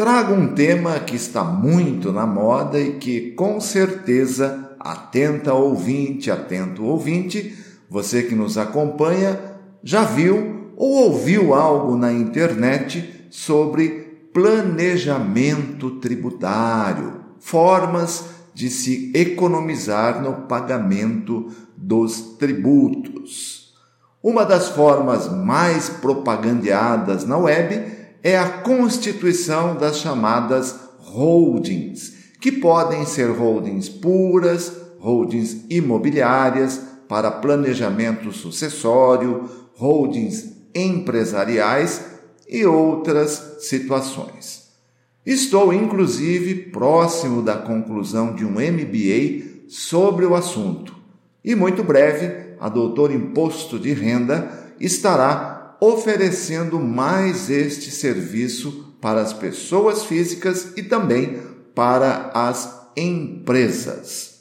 Trago um tema que está muito na moda e que com certeza, atenta ouvinte, atento ouvinte, você que nos acompanha, já viu ou ouviu algo na internet sobre planejamento tributário, formas de se economizar no pagamento dos tributos. Uma das formas mais propagandeadas na web é a constituição das chamadas holdings, que podem ser holdings puras, holdings imobiliárias para planejamento sucessório, holdings empresariais e outras situações. Estou, inclusive, próximo da conclusão de um MBA sobre o assunto e, muito breve, a doutora Imposto de Renda estará oferecendo mais este serviço para as pessoas físicas e também para as empresas.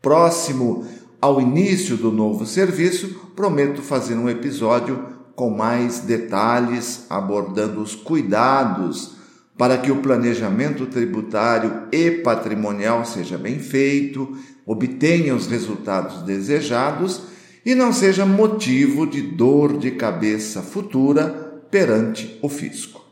Próximo ao início do novo serviço, prometo fazer um episódio com mais detalhes, abordando os cuidados para que o planejamento tributário e patrimonial seja bem feito, obtenha os resultados desejados e não seja motivo de dor de cabeça futura perante o fisco.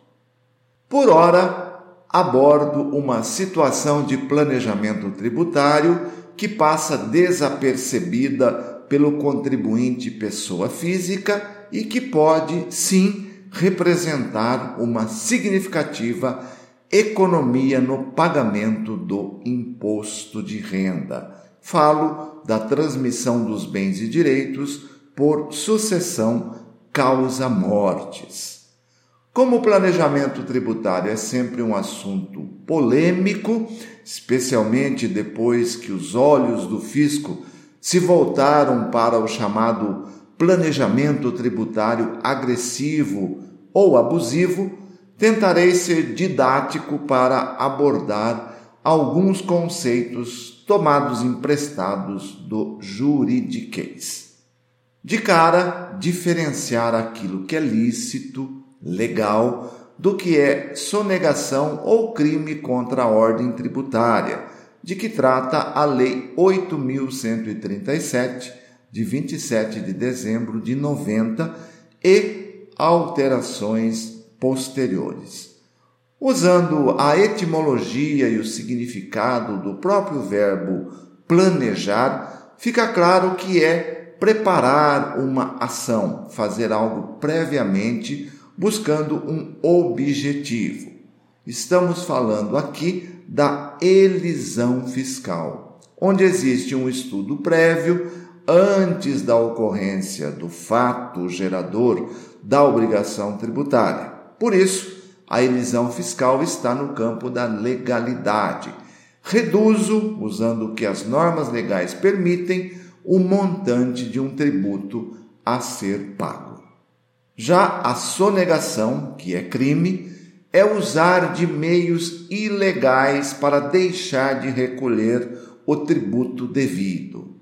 Por ora, abordo uma situação de planejamento tributário que passa desapercebida pelo contribuinte pessoa física e que pode, sim, representar uma significativa economia no pagamento do imposto de renda. Falo da transmissão dos bens e direitos por sucessão causa mortes. Como o planejamento tributário é sempre um assunto polêmico, especialmente depois que os olhos do fisco se voltaram para o chamado planejamento tributário agressivo ou abusivo, tentarei ser didático para abordar alguns conceitos tomados emprestados do juridiquês. De cara, diferenciar aquilo que é lícito, legal, do que é sonegação ou crime contra a ordem tributária, de que trata a Lei 8137 de 27 de dezembro de 90 e alterações posteriores. Usando a etimologia e o significado do próprio verbo planejar, fica claro que é preparar uma ação, fazer algo previamente buscando um objetivo. Estamos falando aqui da elisão fiscal, onde existe um estudo prévio antes da ocorrência do fato gerador da obrigação tributária. Por isso, a elisão fiscal está no campo da legalidade. Reduzo, usando o que as normas legais permitem, o montante de um tributo a ser pago. Já a sonegação, que é crime, é usar de meios ilegais para deixar de recolher o tributo devido.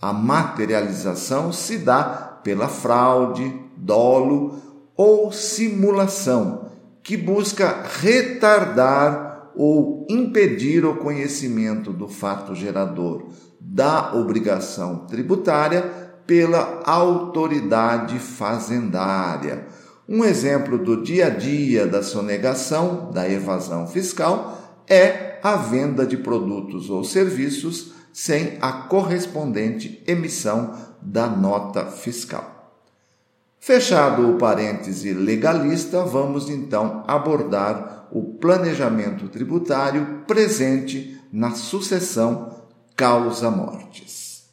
A materialização se dá pela fraude, dolo ou simulação que busca retardar ou impedir o conhecimento do fato gerador da obrigação tributária pela autoridade fazendária. Um exemplo do dia a dia da sonegação, da evasão fiscal, é a venda de produtos ou serviços sem a correspondente emissão da nota fiscal. Fechado o parêntese legalista, vamos então abordar o planejamento tributário presente na sucessão causa-mortes.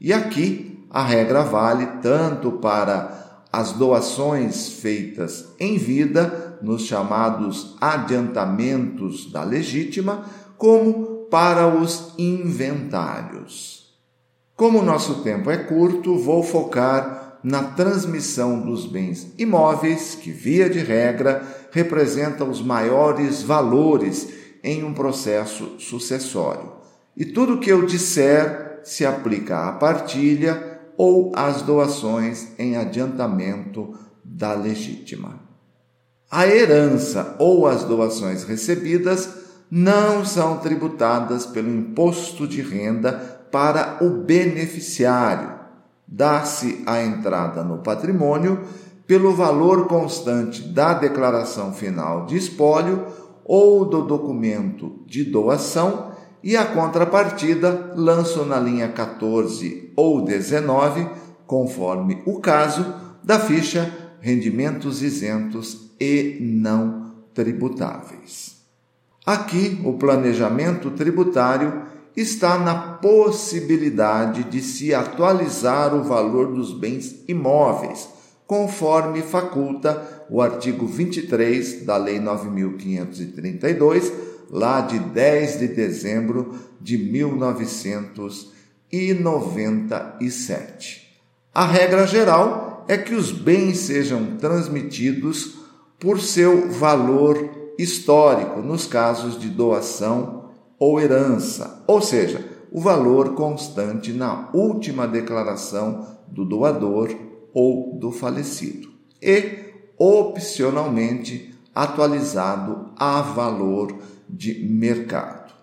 E aqui a regra vale tanto para as doações feitas em vida, nos chamados adiantamentos da legítima, como para os inventários. Como o nosso tempo é curto, vou focar na transmissão dos bens imóveis, que, via de regra, representam os maiores valores em um processo sucessório. E tudo que eu disser se aplica à partilha ou às doações em adiantamento da legítima. A herança ou as doações recebidas não são tributadas pelo imposto de renda para o beneficiário. Dá-se a entrada no patrimônio pelo valor constante da declaração final de espólio ou do documento de doação e a contrapartida lanço na linha 14 ou 19, conforme o caso, da ficha rendimentos isentos e não tributáveis. Aqui, o planejamento tributário está na possibilidade de se atualizar o valor dos bens imóveis, conforme faculta o artigo 23 da Lei 9532, lá de 10 de dezembro de 1997. A regra geral é que os bens sejam transmitidos por seu valor histórico nos casos de doação ou herança, ou seja, o valor constante na última declaração do doador ou do falecido, e opcionalmente atualizado a valor de mercado.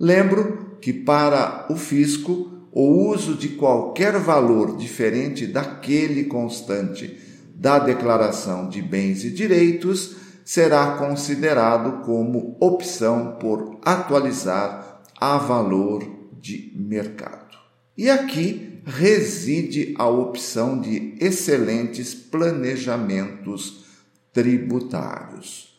Lembro que para o fisco o uso de qualquer valor diferente daquele constante da declaração de bens e direitos será considerado como opção por atualizar a valor de mercado. E aqui reside a opção de excelentes planejamentos tributários.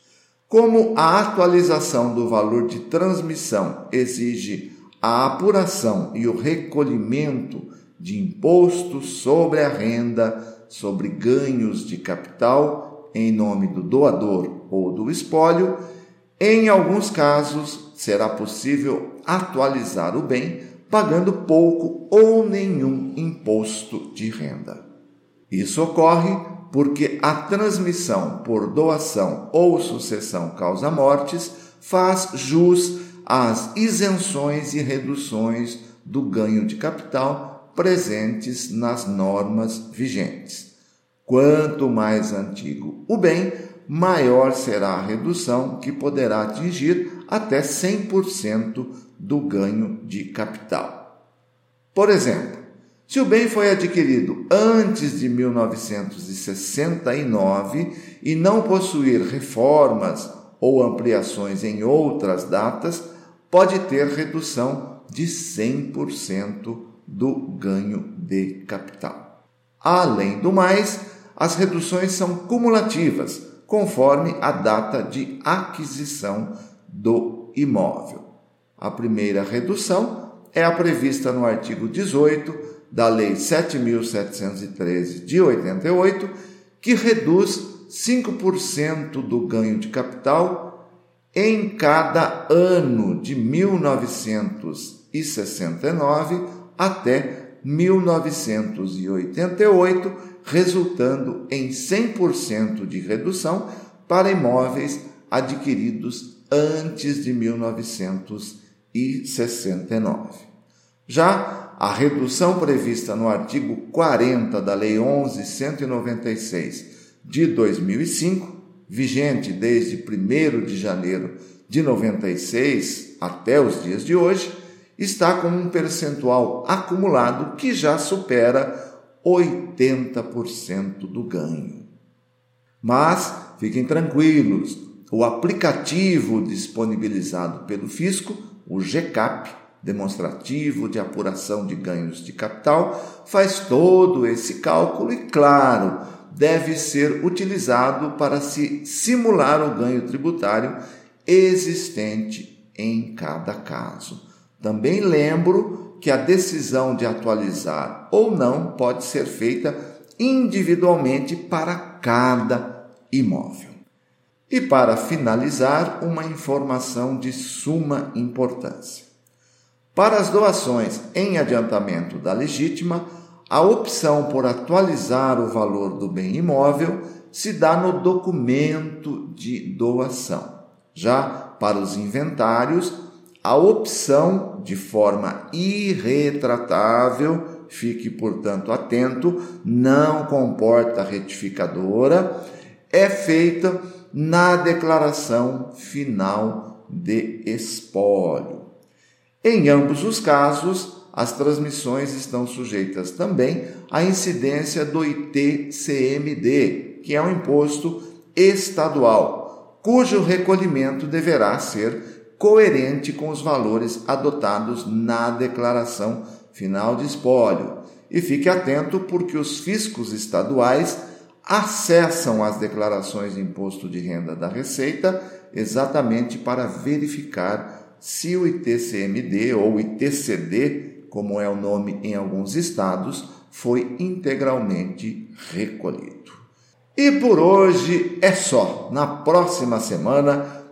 Como a atualização do valor de transmissão exige a apuração e o recolhimento de impostos sobre a renda, sobre ganhos de capital em nome do doador ou do espólio, em alguns casos será possível atualizar o bem pagando pouco ou nenhum imposto de renda. Isso ocorre porque a transmissão por doação ou sucessão causa-mortes faz jus às isenções e reduções do ganho de capital presentes nas normas vigentes. Quanto mais antigo o bem, maior será a redução, que poderá atingir até 100% do ganho de capital. Por exemplo, se o bem foi adquirido antes de 1969 e não possuir reformas ou ampliações em outras datas, pode ter redução de 100% do ganho de capital. Além do mais, as reduções são cumulativas, conforme a data de aquisição do imóvel. A primeira redução é a prevista no artigo 18 da Lei 7.713 de 88, que reduz 5% do ganho de capital em cada ano de 1969 até 1988, resultando em 100% de redução para imóveis adquiridos antes de 1969. 69. Já a redução prevista no artigo 40 da Lei 11.196 de 2005, vigente desde 1 de janeiro de 96 até os dias de hoje, está com um percentual acumulado que já supera 80% do ganho. Mas fiquem tranquilos, o aplicativo disponibilizado pelo fisco o GCAP, demonstrativo de apuração de ganhos de capital, faz todo esse cálculo e, claro, deve ser utilizado para se simular o ganho tributário existente em cada caso. Também lembro que a decisão de atualizar ou não pode ser feita individualmente para cada imóvel. E para finalizar, uma informação de suma importância. Para as doações em adiantamento da legítima, a opção por atualizar o valor do bem imóvel se dá no documento de doação. Já para os inventários, a opção de forma irretratável, fique portanto atento, não comporta retificadora, é feita na declaração final de espólio. Em ambos os casos, as transmissões estão sujeitas também à incidência do ITCMD, que é um imposto estadual, cujo recolhimento deverá ser coerente com os valores adotados na declaração final de espólio. E fique atento porque os fiscos estaduais acessam as declarações de imposto de renda da Receita exatamente para verificar se o ITCMD ou ITCD, como é o nome em alguns estados, foi integralmente recolhido. E por hoje é só. Na próxima semana,